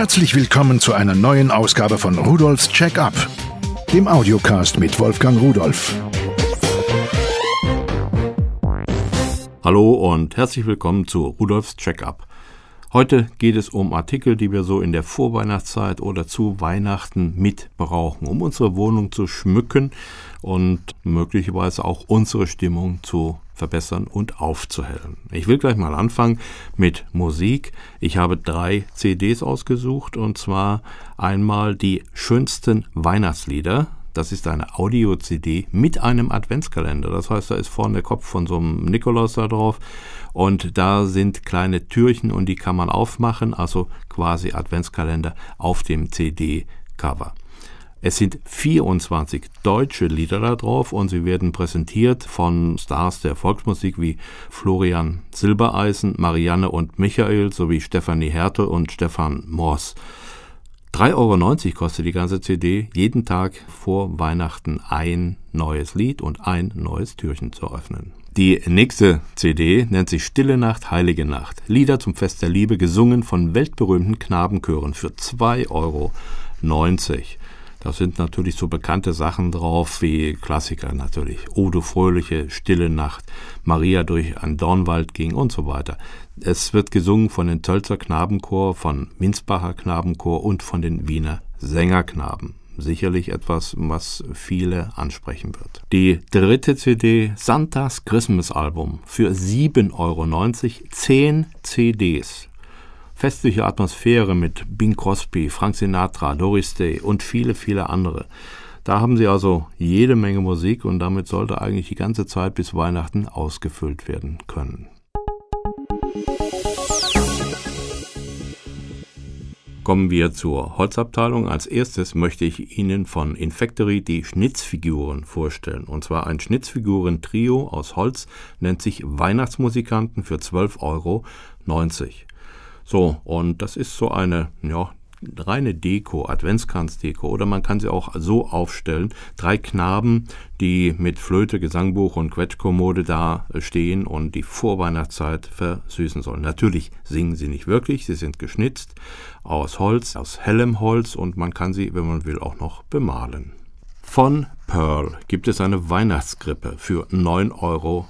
Herzlich willkommen zu einer neuen Ausgabe von Rudolfs Check-up, dem Audiocast mit Wolfgang Rudolf. Hallo und herzlich willkommen zu Rudolfs Check-up. Heute geht es um Artikel, die wir so in der Vorweihnachtszeit oder zu Weihnachten mit brauchen, um unsere Wohnung zu schmücken und möglicherweise auch unsere Stimmung zu verbessern und aufzuhellen. Ich will gleich mal anfangen mit Musik. Ich habe drei CDs ausgesucht und zwar einmal die schönsten Weihnachtslieder das ist eine Audio-CD mit einem Adventskalender. Das heißt, da ist vorne der Kopf von so einem Nikolaus da drauf und da sind kleine Türchen und die kann man aufmachen, also quasi Adventskalender auf dem CD-Cover. Es sind 24 deutsche Lieder da drauf und sie werden präsentiert von Stars der Volksmusik wie Florian Silbereisen, Marianne und Michael sowie Stefanie Hertel und Stefan Moors. 3,90 Euro kostet die ganze CD, jeden Tag vor Weihnachten ein neues Lied und ein neues Türchen zu öffnen. Die nächste CD nennt sich Stille Nacht, Heilige Nacht. Lieder zum Fest der Liebe, gesungen von weltberühmten Knabenchören für 2,90 Euro. Da sind natürlich so bekannte Sachen drauf wie Klassiker natürlich. Odo Fröhliche, Stille Nacht, Maria durch ein Dornwald ging und so weiter. Es wird gesungen von den Tölzer Knabenchor, von Minsbacher Knabenchor und von den Wiener Sängerknaben. Sicherlich etwas, was viele ansprechen wird. Die dritte CD, Santas Christmas Album, für 7,90 Euro, 10 CDs festliche Atmosphäre mit Bing Crosby, Frank Sinatra, Doris Day und viele, viele andere. Da haben sie also jede Menge Musik und damit sollte eigentlich die ganze Zeit bis Weihnachten ausgefüllt werden können. Kommen wir zur Holzabteilung. Als erstes möchte ich Ihnen von Infactory die Schnitzfiguren vorstellen. Und zwar ein Schnitzfiguren-Trio aus Holz nennt sich Weihnachtsmusikanten für 12,90 Euro. So, und das ist so eine, ja, reine Deko, Adventskranzdeko oder man kann sie auch so aufstellen. Drei Knaben, die mit Flöte, Gesangbuch und Quetschkommode da stehen und die Vorweihnachtszeit versüßen sollen. Natürlich singen sie nicht wirklich, sie sind geschnitzt aus Holz, aus hellem Holz und man kann sie, wenn man will, auch noch bemalen. Von Pearl gibt es eine Weihnachtskrippe für 9,90 Euro.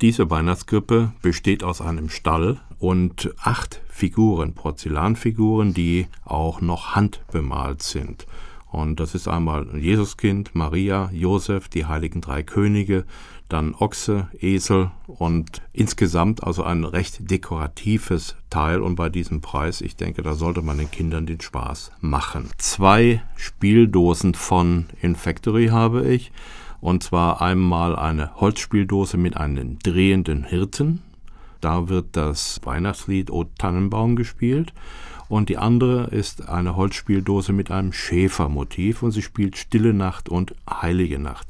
Diese Weihnachtskrippe besteht aus einem Stall und acht Figuren, Porzellanfiguren, die auch noch handbemalt sind. Und das ist einmal Jesuskind, Maria, Josef, die heiligen drei Könige, dann Ochse, Esel und insgesamt also ein recht dekoratives Teil. Und bei diesem Preis, ich denke, da sollte man den Kindern den Spaß machen. Zwei Spieldosen von Infactory habe ich. Und zwar einmal eine Holzspieldose mit einem drehenden Hirten. Da wird das Weihnachtslied O Tannenbaum gespielt und die andere ist eine Holzspieldose mit einem Schäfermotiv und sie spielt Stille Nacht und Heilige Nacht.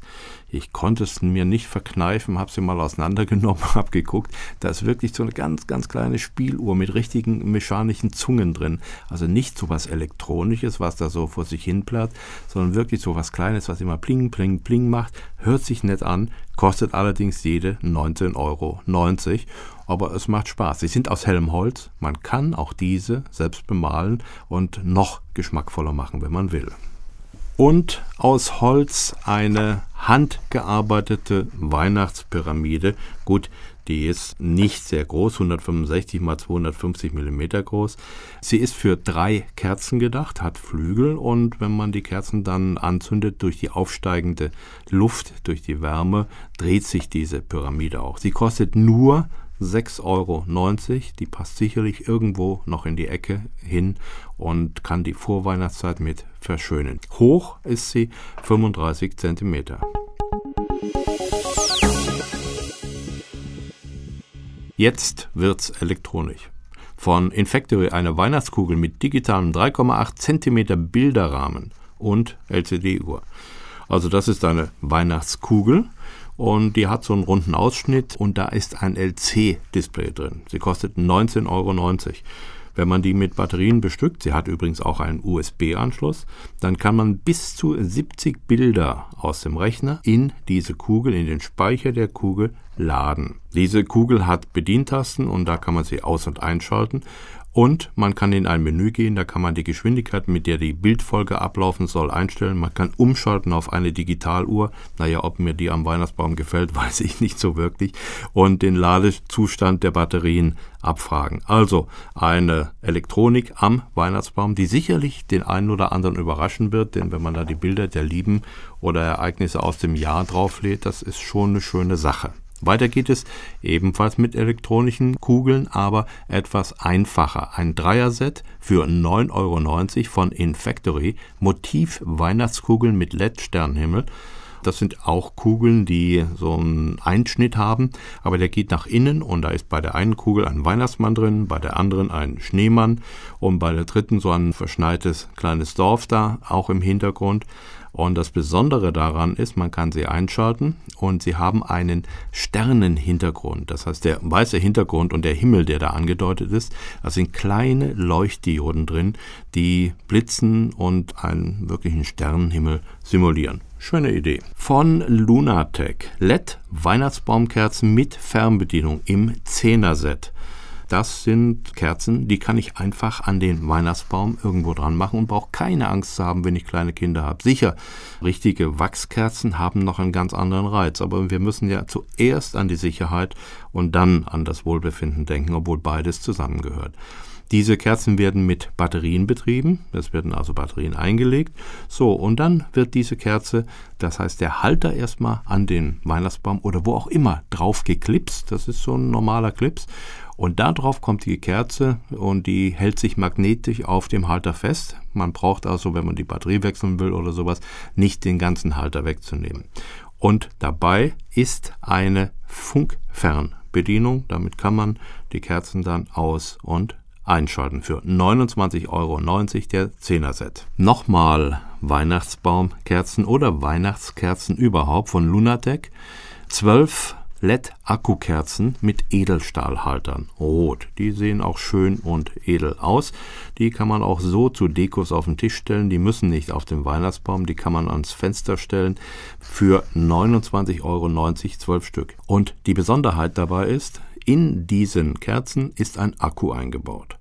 Ich konnte es mir nicht verkneifen, habe sie mal auseinandergenommen, habe geguckt. Da ist wirklich so eine ganz, ganz kleine Spieluhr mit richtigen mechanischen Zungen drin. Also nicht so was Elektronisches, was da so vor sich hin platt, sondern wirklich so was Kleines, was immer pling, pling, pling macht. Hört sich nett an, kostet allerdings jede 19,90 Euro. Aber es macht Spaß. Sie sind aus hellem Holz. Man kann auch diese selbst bemalen und noch geschmackvoller machen, wenn man will und aus Holz eine handgearbeitete Weihnachtspyramide. Gut, die ist nicht sehr groß, 165 mal 250 mm groß. Sie ist für drei Kerzen gedacht, hat Flügel und wenn man die Kerzen dann anzündet durch die aufsteigende Luft, durch die Wärme, dreht sich diese Pyramide auch. Sie kostet nur 6,90 Euro. Die passt sicherlich irgendwo noch in die Ecke hin und kann die Vorweihnachtszeit mit verschönen. Hoch ist sie 35 cm. Jetzt wird's elektronisch. Von Infactory eine Weihnachtskugel mit digitalem 3,8 cm Bilderrahmen und LCD-Uhr. Also das ist eine Weihnachtskugel und die hat so einen runden Ausschnitt und da ist ein LC-Display drin. Sie kostet 19,90 Euro. Wenn man die mit Batterien bestückt, sie hat übrigens auch einen USB-Anschluss, dann kann man bis zu 70 Bilder aus dem Rechner in diese Kugel, in den Speicher der Kugel laden. Diese Kugel hat Bedientasten und da kann man sie aus- und einschalten Und man kann in ein Menü gehen, da kann man die Geschwindigkeit, mit der die Bildfolge ablaufen soll, einstellen. Man kann umschalten auf eine Digitaluhr. Naja, ob mir die am Weihnachtsbaum gefällt, weiß ich nicht so wirklich. Und den Ladezustand der Batterien abfragen. Also eine Elektronik am Weihnachtsbaum, die sicherlich den einen oder anderen überraschen wird, denn wenn man da die Bilder der Lieben oder Ereignisse aus dem Jahr drauflädt, das ist schon eine schöne Sache. Weiter geht es ebenfalls mit elektronischen Kugeln, aber etwas einfacher. Ein Dreierset für 9,90 Euro von Infactory, Motiv Weihnachtskugeln mit LED-Sternenhimmel. Das sind auch Kugeln, die so einen Einschnitt haben, aber der geht nach innen und da ist bei der einen Kugel ein Weihnachtsmann drin, bei der anderen ein Schneemann und bei der dritten so ein verschneites kleines Dorf da, auch im Hintergrund. Und das Besondere daran ist, man kann sie einschalten und sie haben einen Sternenhintergrund. Das heißt, der weiße Hintergrund und der Himmel, der da angedeutet ist, da sind kleine Leuchtdioden drin, die blitzen und einen wirklichen Sternenhimmel simulieren. Schöne Idee. Von Lunatec. LED Weihnachtsbaumkerzen mit Fernbedienung im 10er-Set. Das sind Kerzen, die kann ich einfach an den Weihnachtsbaum irgendwo dran machen und brauche keine Angst zu haben, wenn ich kleine Kinder habe. Sicher, richtige Wachskerzen haben noch einen ganz anderen Reiz, aber wir müssen ja zuerst an die Sicherheit und dann an das Wohlbefinden denken, obwohl beides zusammengehört. Diese Kerzen werden mit Batterien betrieben, es werden also Batterien eingelegt. So, und dann wird diese Kerze, das heißt der Halter erstmal an den Weihnachtsbaum oder wo auch immer drauf geklipst, das ist so ein normaler Clips, und darauf kommt die Kerze und die hält sich magnetisch auf dem Halter fest. Man braucht also, wenn man die Batterie wechseln will oder sowas, nicht den ganzen Halter wegzunehmen. Und dabei ist eine Funkfernbedienung. Damit kann man die Kerzen dann aus- und einschalten für 29,90 Euro der 10er-Set. Nochmal Weihnachtsbaumkerzen oder Weihnachtskerzen überhaupt von Lunatec. 12 LED-Akkukerzen mit Edelstahlhaltern. Rot. Die sehen auch schön und edel aus. Die kann man auch so zu Dekos auf den Tisch stellen. Die müssen nicht auf den Weihnachtsbaum. Die kann man ans Fenster stellen. Für 29,90 Euro 12 Stück. Und die Besonderheit dabei ist, in diesen Kerzen ist ein Akku eingebaut.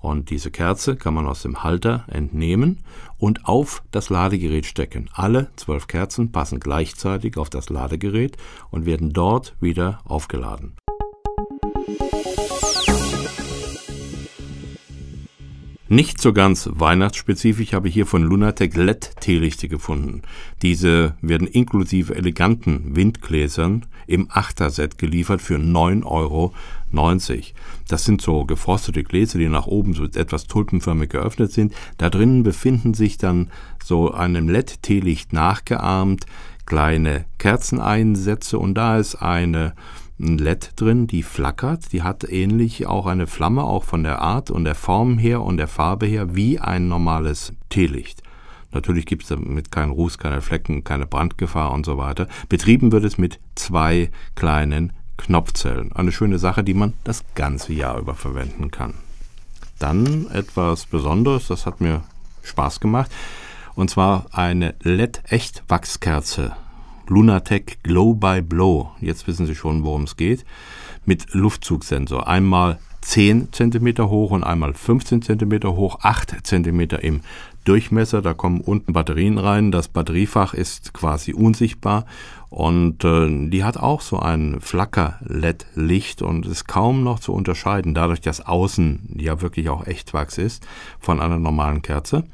Und diese Kerze kann man aus dem Halter entnehmen und auf das Ladegerät stecken. Alle zwölf Kerzen passen gleichzeitig auf das Ladegerät und werden dort wieder aufgeladen. Nicht so ganz weihnachtsspezifisch habe ich hier von Lunatec LED-Teelichte gefunden. Diese werden inklusive eleganten Windgläsern im Achterset geliefert für 9,90 Euro. Das sind so gefrostete Gläser, die nach oben so etwas tulpenförmig geöffnet sind. Da drinnen befinden sich dann so einem LED-Teelicht nachgeahmt kleine Kerzeneinsätze und da ist eine ein LED drin, die flackert. Die hat ähnlich auch eine Flamme, auch von der Art und der Form her und der Farbe her, wie ein normales Teelicht. Natürlich gibt es damit keinen Ruß, keine Flecken, keine Brandgefahr und so weiter. Betrieben wird es mit zwei kleinen Knopfzellen. Eine schöne Sache, die man das ganze Jahr über verwenden kann. Dann etwas Besonderes, das hat mir Spaß gemacht, und zwar eine LED-Echtwachskerze Lunatec Glow by Blow. Jetzt wissen Sie schon, worum es geht. Mit Luftzugsensor. Einmal 10 cm hoch und einmal 15 cm hoch, 8 cm im Durchmesser. Da kommen unten Batterien rein. Das Batteriefach ist quasi unsichtbar und äh, die hat auch so ein Flacker-LED-Licht und ist kaum noch zu unterscheiden, dadurch, dass außen ja wirklich auch Echtwachs ist von einer normalen Kerze.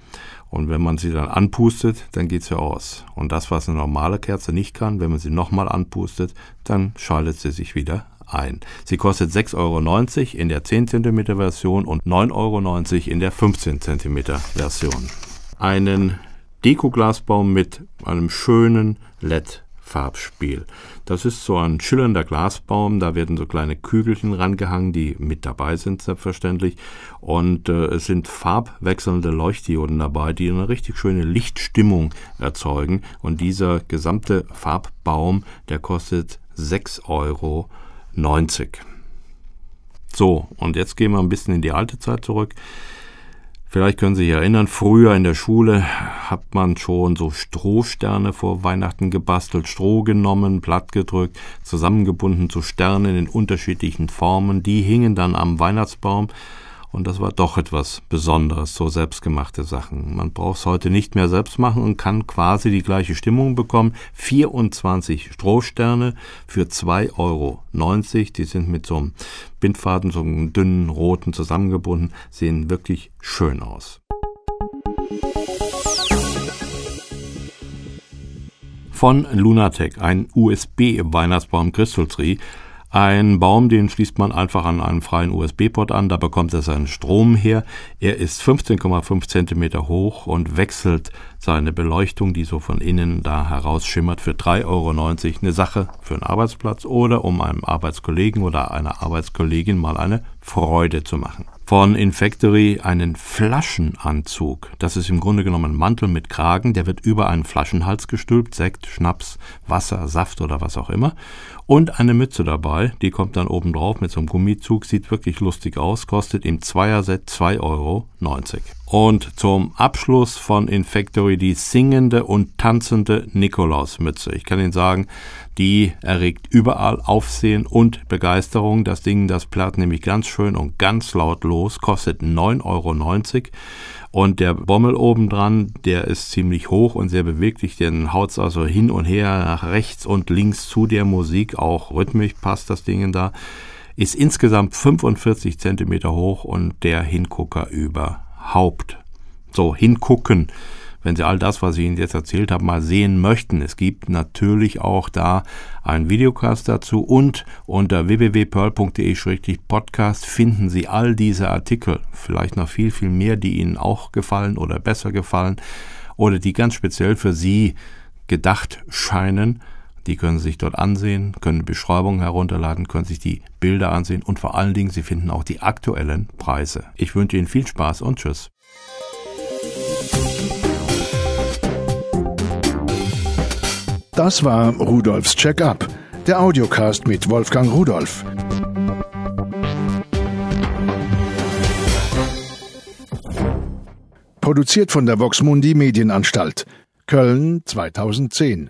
Und wenn man sie dann anpustet, dann geht sie aus. Und das, was eine normale Kerze nicht kann, wenn man sie nochmal anpustet, dann schaltet sie sich wieder ein. Sie kostet 6,90 Euro in der 10 cm Version und 9,90 Euro in der 15 cm Version. Einen Dekoglasbaum mit einem schönen LED Farbspiel. Das ist so ein schillernder Glasbaum, da werden so kleine Kügelchen rangehangen, die mit dabei sind, selbstverständlich. Und äh, es sind farbwechselnde Leuchtdioden dabei, die eine richtig schöne Lichtstimmung erzeugen. Und dieser gesamte Farbbaum, der kostet 6,90 Euro. So, und jetzt gehen wir ein bisschen in die alte Zeit zurück. Vielleicht können Sie sich erinnern, früher in der Schule hat man schon so Strohsterne vor Weihnachten gebastelt, Stroh genommen, platt gedrückt, zusammengebunden zu Sternen in unterschiedlichen Formen. Die hingen dann am Weihnachtsbaum Und das war doch etwas Besonderes, so selbstgemachte Sachen. Man braucht es heute nicht mehr selbst machen und kann quasi die gleiche Stimmung bekommen. 24 Strohsterne für 2,90 Euro. Die sind mit so einem Bindfaden, so einem dünnen roten zusammengebunden, sehen wirklich schön aus. Von Lunatec, ein USB-Weihnachtsbaum Crystal Tree, ein Baum, den schließt man einfach an einen freien USB-Port an, da bekommt er seinen Strom her. Er ist 15,5 Zentimeter hoch und wechselt seine Beleuchtung, die so von innen da herausschimmert, für 3,90 Euro. Eine Sache für einen Arbeitsplatz oder um einem Arbeitskollegen oder einer Arbeitskollegin mal eine Freude zu machen von Infactory einen Flaschenanzug. Das ist im Grunde genommen ein Mantel mit Kragen, der wird über einen Flaschenhals gestülpt, Sekt, Schnaps, Wasser, Saft oder was auch immer. Und eine Mütze dabei, die kommt dann oben drauf mit so einem Gummizug, sieht wirklich lustig aus, kostet im Zweierset 2,90 Euro. Und zum Abschluss von Infactory die singende und tanzende Nikolausmütze. Ich kann Ihnen sagen, die erregt überall Aufsehen und Begeisterung. Das Ding, das platt nämlich ganz schön und ganz laut los, kostet 9,90 Euro. Und der Bommel obendran, der ist ziemlich hoch und sehr beweglich. Den haut's also hin und her nach rechts und links zu der Musik. Auch rhythmisch passt das Ding da. Ist insgesamt 45 Zentimeter hoch und der Hingucker über Haupt. So, hingucken. Wenn Sie all das, was ich Ihnen jetzt erzählt habe, mal sehen möchten. Es gibt natürlich auch da einen Videocast dazu und unter www.pearl.de-podcast finden Sie all diese Artikel, vielleicht noch viel, viel mehr, die Ihnen auch gefallen oder besser gefallen oder die ganz speziell für Sie gedacht scheinen. Die können sich dort ansehen, können Beschreibungen herunterladen, können sich die Bilder ansehen und vor allen Dingen, Sie finden auch die aktuellen Preise. Ich wünsche Ihnen viel Spaß und Tschüss. Das war Rudolfs Check-up, der Audiocast mit Wolfgang Rudolf. Produziert von der Voxmundi Medienanstalt, Köln 2010.